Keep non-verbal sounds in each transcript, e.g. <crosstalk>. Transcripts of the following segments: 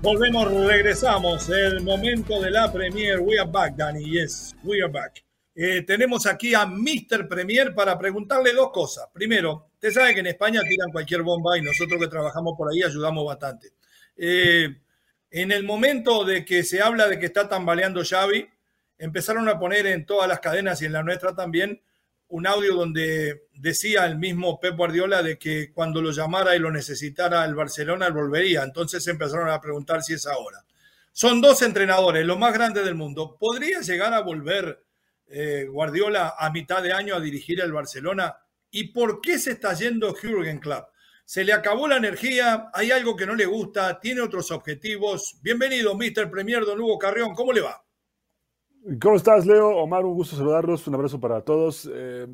Volvemos, regresamos. El momento de la Premier. We are back, Danny. Yes, we are back. Eh, tenemos aquí a Mr. Premier para preguntarle dos cosas. Primero, usted sabe que en España tiran cualquier bomba y nosotros que trabajamos por ahí ayudamos bastante. Eh, en el momento de que se habla de que está tambaleando Xavi, empezaron a poner en todas las cadenas y en la nuestra también un audio donde decía el mismo Pep Guardiola de que cuando lo llamara y lo necesitara el Barcelona, él volvería. Entonces empezaron a preguntar si es ahora. Son dos entrenadores, los más grandes del mundo. ¿Podría llegar a volver eh, Guardiola a mitad de año a dirigir el Barcelona? ¿Y por qué se está yendo Jürgen Klopp? ¿Se le acabó la energía? ¿Hay algo que no le gusta? ¿Tiene otros objetivos? Bienvenido, Mr. Premier Don Hugo Carrión. ¿Cómo le va? ¿Cómo estás, Leo? Omar, un gusto saludarlos. Un abrazo para todos. Eh,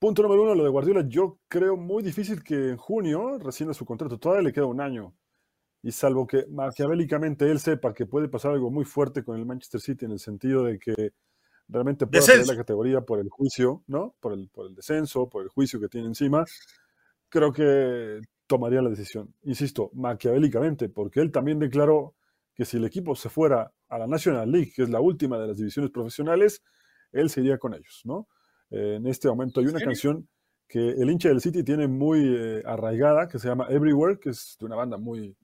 punto número uno, lo de Guardiola. Yo creo muy difícil que en junio rescinda su contrato. Todavía le queda un año. Y salvo que maquiavélicamente él sepa que puede pasar algo muy fuerte con el Manchester City en el sentido de que realmente puede perder la categoría por el juicio, ¿no? Por el, por el descenso, por el juicio que tiene encima, creo que tomaría la decisión. Insisto, maquiavélicamente, porque él también declaró que si el equipo se fuera a la National League, que es la última de las divisiones profesionales, él se iría con ellos, ¿no? Eh, en este momento hay una canción que el hincha del City tiene muy eh, arraigada, que se llama Everywhere, que es de una banda muy,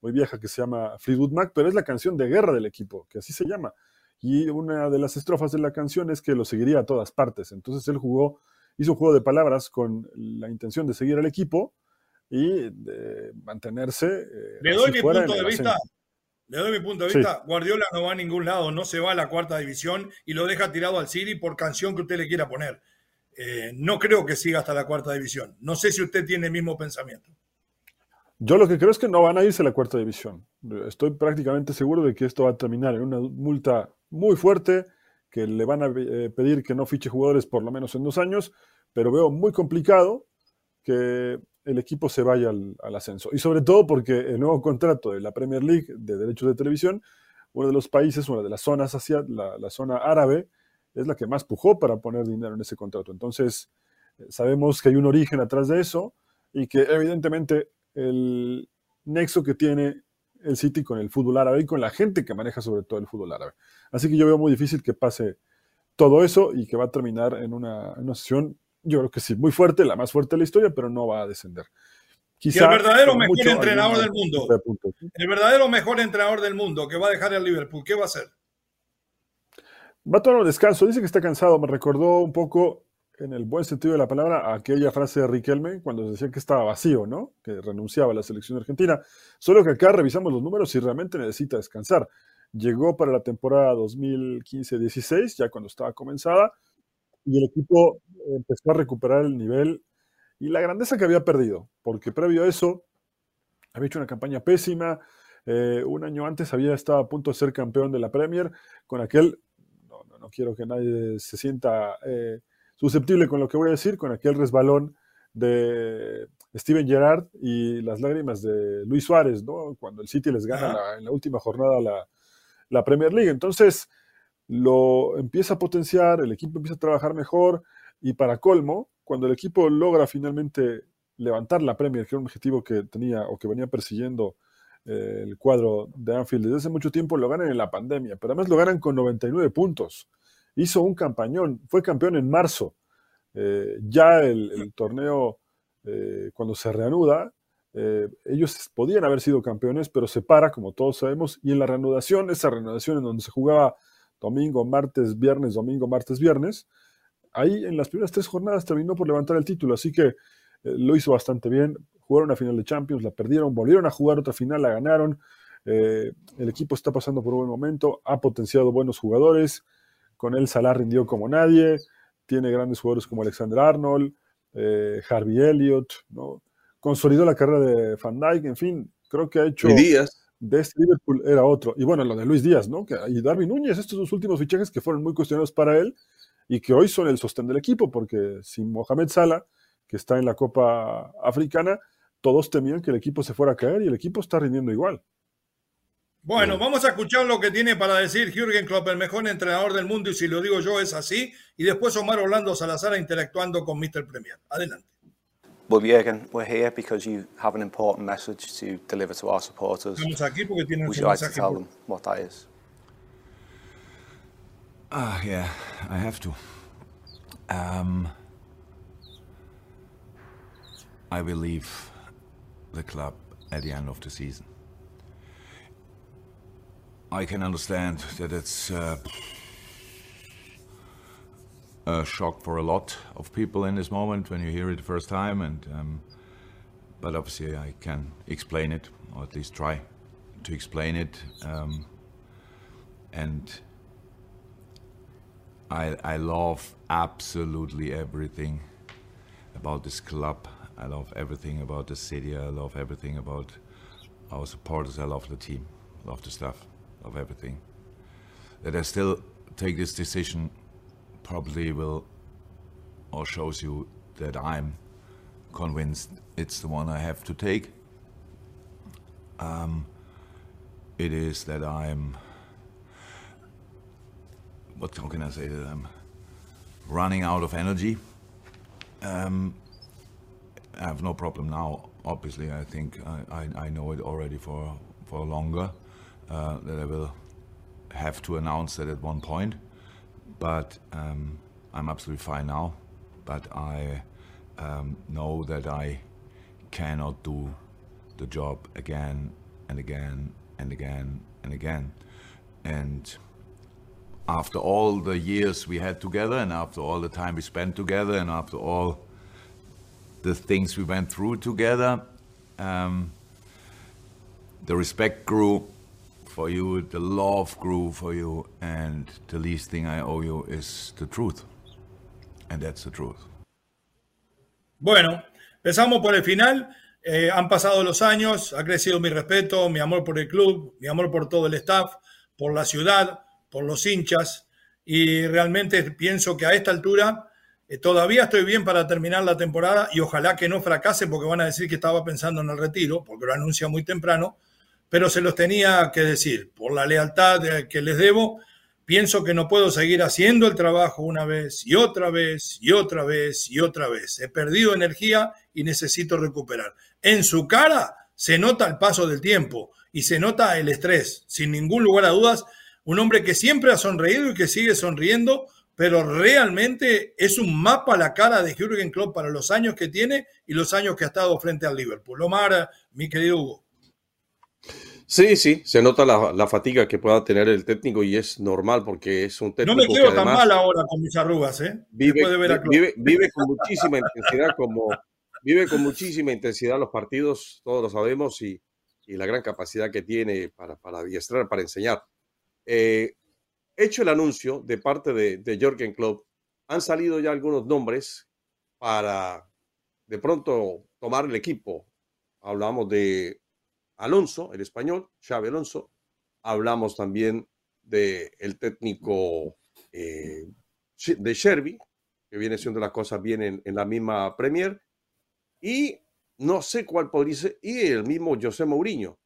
muy vieja que se llama Fleetwood Mac, pero es la canción de guerra del equipo, que así se llama. Y una de las estrofas de la canción es que lo seguiría a todas partes. Entonces él jugó, hizo un juego de palabras con la intención de seguir al equipo y de mantenerse. Eh, Le doy mi punto de vista. Doy mi punto de vista. Guardiola no va a ningún lado, no se va a la cuarta división y lo deja tirado al City por canción que usted le quiera poner. Eh, no creo que siga hasta la cuarta división. No sé si usted tiene el mismo pensamiento. Yo lo que creo es que no van a irse a la cuarta división. Estoy prácticamente seguro de que esto va a terminar en una multa muy fuerte, que le van a eh, pedir que no fiche jugadores por lo menos en dos años, pero veo muy complicado que el equipo se vaya al, ascenso. Y sobre todo porque el nuevo contrato de la Premier League de derechos de televisión, uno de los países, una de las zonas hacia la, zona árabe, es la que más pujó para poner dinero en ese contrato. Entonces, eh, sabemos que hay un origen atrás de eso y que evidentemente el nexo que tiene el City con el fútbol árabe y con la gente que maneja sobre todo el fútbol árabe. Así que yo veo muy difícil que pase todo eso y que va a terminar en una, en una sesión yo creo que sí, muy fuerte, la más fuerte de la historia, pero no va a descender. Quizá, el verdadero mejor entrenador del mundo, el verdadero mejor entrenador del mundo que va a dejar el Liverpool, ¿qué va a hacer? Va a tomar un descanso, dice que está cansado, me recordó un poco, en el buen sentido de la palabra, aquella frase de Riquelme cuando decía que estaba vacío, ¿no? Que renunciaba a la selección argentina. Solo que acá revisamos los números y realmente necesita descansar. Llegó para la temporada 2015-16, ya cuando estaba comenzada, y el equipo empezó a recuperar el nivel y la grandeza que había perdido, porque previo a eso había hecho una campaña pésima. Eh, un año antes había estado a punto de ser campeón de la Premier con aquel, no, no, quiero que nadie se sienta eh, susceptible con lo que voy a decir, con aquel resbalón de Steven Gerrard y las lágrimas de Luis Suárez, ¿no? cuando el City les gana en la última jornada la, la Premier League. Entonces, lo empieza a potenciar, el equipo empieza a trabajar mejor y para colmo, cuando el equipo logra finalmente levantar la Premier, que era un objetivo que tenía o que venía persiguiendo eh, el cuadro de Anfield desde hace mucho tiempo, lo ganan en la pandemia, pero además lo ganan con 99 puntos. Hizo un campañón, fue campeón en marzo. Eh, ya el, torneo, eh, cuando se reanuda, ellos podían haber sido campeones, pero se para, como todos sabemos, y en la reanudación, esa reanudación en donde se jugaba domingo, martes, viernes, domingo, martes, viernes. Ahí en las primeras tres jornadas terminó por levantar el título, así que eh, lo hizo bastante bien. Jugaron una final de Champions, la perdieron, volvieron a jugar otra final, la ganaron. Eh, el equipo está pasando por un buen momento, ha potenciado buenos jugadores. Con él Salah rindió como nadie. Tiene grandes jugadores como Alexander Arnold, eh, Harvey Elliott, consolidó la carrera de Van Dijk, en fin, creo que ha hecho Luis Díaz. De este Liverpool era otro. Y bueno, lo de Luis Díaz, ¿no? Y Darwin Núñez, estos dos últimos fichajes que fueron muy cuestionados para él y que hoy son el sostén del equipo, porque sin Mohamed Salah, que está en la Copa Africana, todos temían que el equipo se fuera a caer y el equipo está rindiendo igual. Bueno, vamos a escuchar lo que tiene para decir Jürgen Klopp, el mejor entrenador del mundo, y si lo digo yo es así, y después Omar Orlando Salazar interactuando con Mr. Premier. Adelante. Well, Jürgen, we're here because you have an important message to deliver to our supporters. Estamos aquí Would you like to tell them what that is? Ah, yeah, I have to. Um, I will leave the club at the end of the season. I can understand that it's uh, a shock for a lot of people in this moment when you hear it the first time, and um, but obviously I can explain it, or at least try to explain it, um, and I, I love absolutely everything about this club. I love everything about the city. I love everything about our supporters. I love the team. Love the staff. Love everything. That I still take this decision probably will or shows you that I'm convinced it's the one I have to take. Um, it is that I'm what can I say that I'm running out of energy. Um, I have no problem now. Obviously, I think I, I, I know it already for for longer uh, that I will have to announce that at one point. But um, I'm absolutely fine now. But I um, know that I cannot do the job again and again and again and again. And after all the years we had together and after all the time we spent together and after all the things we went through together, um, the respect grew for you, the love grew for you, and the least thing I owe you is the truth. And that's the truth. Bueno, empezamos por el final. Eh, han pasado los años, ha crecido mi respeto, mi amor por el club, mi amor por todo el staff, por la ciudad, por los hinchas. Y realmente pienso que a esta altura eh, todavía estoy bien para terminar la temporada y ojalá que no fracase porque van a decir que estaba pensando en el retiro, porque lo anuncia muy temprano, pero se los tenía que decir. Por la lealtad que les debo, pienso que no puedo seguir haciendo el trabajo una vez y otra vez y otra vez y otra vez. He perdido energía y necesito recuperar. En su cara se nota el paso del tiempo y se nota el estrés, sin ningún lugar a dudas. Un hombre que siempre ha sonreído y que sigue sonriendo, pero realmente es un mapa la cara de Jürgen Klopp para los años que tiene y los años que ha estado frente al Liverpool. Omar, mi querido Hugo. Sí, sí, se nota la, la fatiga que pueda tener el técnico y es normal porque es un técnico No me que quedo tan mal ahora con mis arrugas, ¿eh? vive, Después de ver a Klopp. vive, vive con muchísima intensidad como vive con muchísima intensidad los partidos, todos lo sabemos y, y la gran capacidad que tiene para, para adiestrar, para enseñar. Eh, hecho el anuncio de parte de, de Jürgen Klopp, han salido ya algunos nombres para de pronto tomar el equipo. Hablamos de Alonso, el español, Xavi Alonso. Hablamos también del el técnico eh, de Sherby, que viene siendo las cosas bien en, en, la misma Premier. Y no sé cuál podría ser, y el mismo José Mourinho.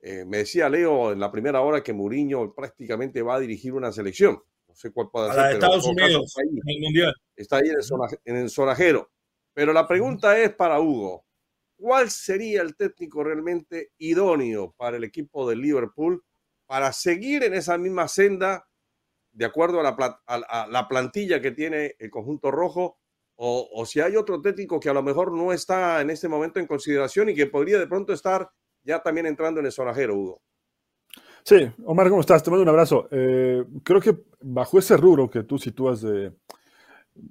Eh, me decía Leo en la primera hora que Mourinho prácticamente va a dirigir una selección. No sé cuál puede ser. de Estados Unidos, está ahí. en el Mundial. Está ahí en el, zona- en el sonajero. Pero la pregunta es para Hugo. ¿Cuál sería el técnico realmente idóneo para el equipo de Liverpool para seguir en esa misma senda de acuerdo a la, plantilla que tiene el conjunto rojo? O, o si hay otro técnico que a lo mejor no está en este momento en consideración y que podría de pronto estar ya también entrando en el sonajero, Hugo. Sí, Omar, ¿cómo estás? Te mando un abrazo. Eh, creo que bajo ese rubro que tú sitúas de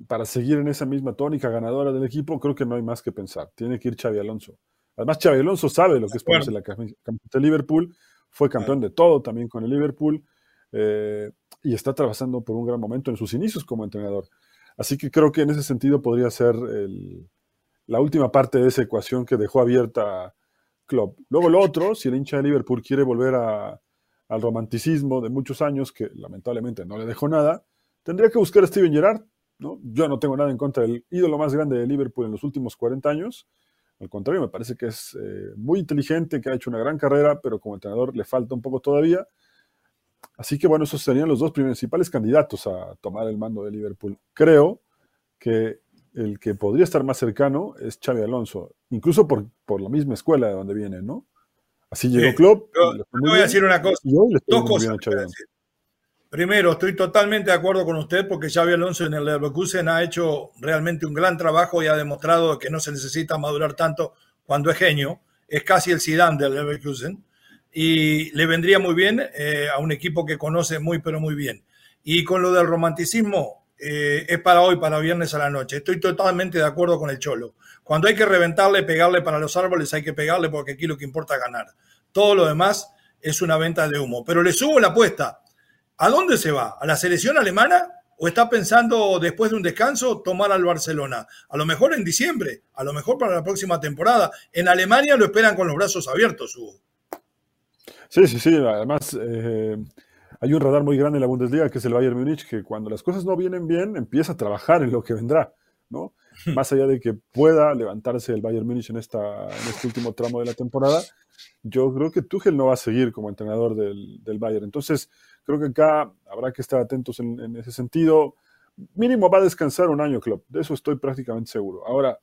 para seguir en esa misma tónica ganadora del equipo, creo que no hay más que pensar. Tiene que ir Xavi Alonso. Además, Xavi Alonso sabe lo que es ponerse la camiseta de Liverpool, fue campeón de todo también con el Liverpool eh, y está atravesando por un gran momento en sus inicios como entrenador. Así que creo que en ese sentido podría ser el, la última parte de esa ecuación que dejó abierta Klopp. Luego lo otro, si el hincha de Liverpool quiere volver a, al romanticismo de muchos años, que lamentablemente no le dejó nada, tendría que buscar a Steven Gerrard. ¿No? Yo no tengo nada en contra del ídolo más grande de Liverpool en los últimos 40 años. Al contrario, me parece que es eh, muy inteligente, que ha hecho una gran carrera, pero como entrenador le falta un poco todavía. Así que bueno, esos serían los dos principales candidatos a tomar el mando de Liverpool. Creo que el que podría estar más cercano es Xavi Alonso, incluso por, por la misma escuela de donde viene, ¿no? Así llegó Sí, Klopp. yo- yo voy a decir una cosa, Dos cosas. Primero, estoy totalmente de acuerdo con usted porque Xavi Alonso en el Leverkusen ha hecho realmente un gran trabajo y ha demostrado que no se necesita madurar tanto cuando es genio. Es casi el Zidane del Leverkusen y le vendría muy bien eh, a un equipo que conoce muy pero muy bien. Y con lo del romanticismo eh, es para hoy, para viernes a la noche. Estoy totalmente de acuerdo con el Cholo. Cuando hay que reventarle, pegarle para los árboles, hay que pegarle porque aquí lo que importa es ganar. Todo lo demás es una venta de humo. Pero le subo la apuesta. ¿A dónde se va? ¿A la selección alemana? ¿O está pensando después de un descanso tomar al Barcelona? A lo mejor en diciembre, a lo mejor para la próxima temporada. En Alemania lo esperan con los brazos abiertos, Hugo. Sí, sí, sí. Además, eh, hay un radar muy grande en la Bundesliga que es el Bayern Múnich, que cuando las cosas no vienen bien, empieza a trabajar en lo que vendrá, ¿no? Más allá de que pueda levantarse el Bayern Múnich en, esta, en este último tramo de la temporada, yo creo que Tuchel no va a seguir como entrenador del, del Bayern. Entonces, creo que acá habrá que estar atentos en, en ese sentido. Mínimo va a descansar un año, Klopp. De eso estoy prácticamente seguro. Ahora,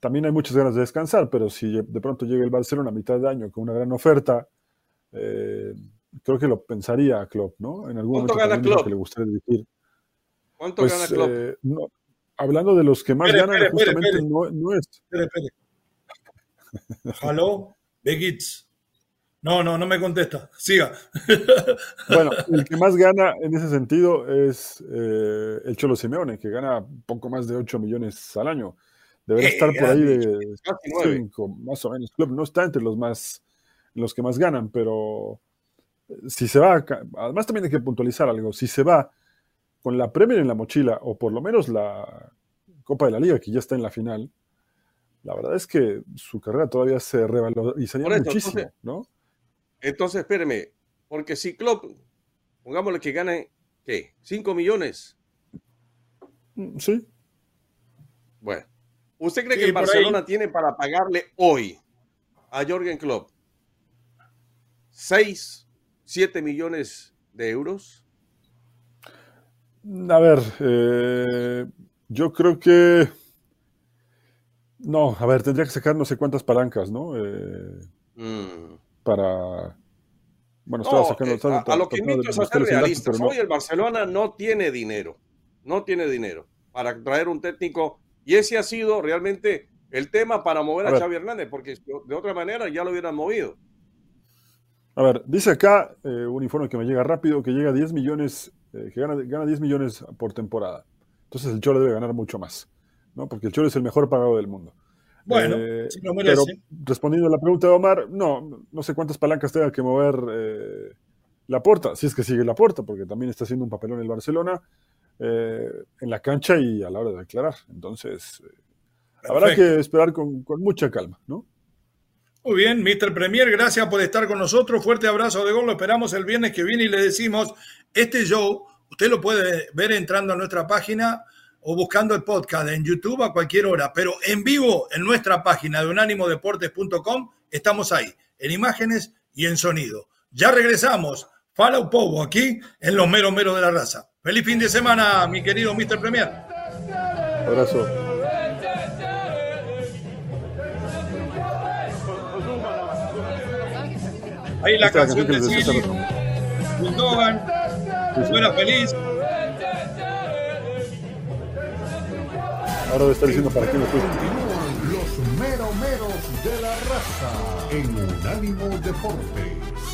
también hay muchas ganas de descansar, pero si de pronto llega el Barcelona a mitad de año con una gran oferta, eh, creo que lo pensaría Klopp, ¿no? En algún ¿Cuánto momento gana Klopp? que le gustaría dirigir. ¿Cuánto Pues, gana Klopp? eh, no, hablando de los que más ganan, justamente. No, no es. Espere, espere. No, no, no me contesta. Siga. <laughs> Bueno, el que más gana en ese sentido es eh, el Cholo Simeone, que gana poco más de 8 millones al año. Deberá Eh, estar por ahí de Casi nueve. 5, más o menos. No está entre los más los que más ganan, pero eh, si se va, además también hay que puntualizar algo, si se va con la Premier en la mochila, o por lo menos la Copa de la Liga, que ya está en la final, la verdad es que su carrera todavía se revalorizaría eso, muchísimo, entonces- ¿no? Entonces, espéreme, porque si Klopp, pongámosle que gane, ¿qué? ¿5 millones? Mm, Sí, Bueno, ¿usted cree Sí, que el por ahí. Barcelona tiene para pagarle hoy a Jorgen Klopp 6, 7 millones de euros? A ver, eh, yo creo que. No, a ver, tendría que sacar no sé cuántas palancas, ¿no? Eh, Mm. para. Bueno, No, estaba sacando. eh, a, a lo que invito es a ser realistas. pero no. Hoy el Barcelona no tiene dinero, no tiene dinero para traer un técnico y ese ha sido realmente el tema para mover A a. Xavi Hernández, porque de otra manera ya lo hubieran movido. A ver, dice acá eh, un informe que me llega rápido que llega a 10 millones, eh, que gana, gana 10 millones por temporada. Entonces el Cholo debe ganar mucho más, ¿no? Porque el Cholo es el mejor pagado del mundo. Bueno, Eh, si lo pero merece. respondiendo a la pregunta de Omar, no, no sé cuántas palancas tenga que mover eh, la porta, si es que sigue la porta, porque también está haciendo un papelón el Barcelona eh, en la cancha y a la hora de declarar. Entonces, habrá que esperar con, con mucha calma, ¿no? Muy bien, Mr. Premier, gracias por estar con nosotros. Fuerte abrazo de gol. Lo esperamos el viernes que viene y le decimos, este show, usted lo puede ver entrando a nuestra página o buscando el podcast en YouTube a cualquier hora, pero en vivo en nuestra página de unánimodeportes.com estamos ahí, en imágenes y en sonido. Ya regresamos. Follow Povo aquí en los meros meros de la raza. Feliz fin de semana, mi querido Mr. Premier. Abrazo. Ahí la Esta es canción de que Sí, sí. Fuera Feliz. Ahora debe estar diciendo para qué me fuiste. Continúan los meromeros de la raza en Unánimo Deportes.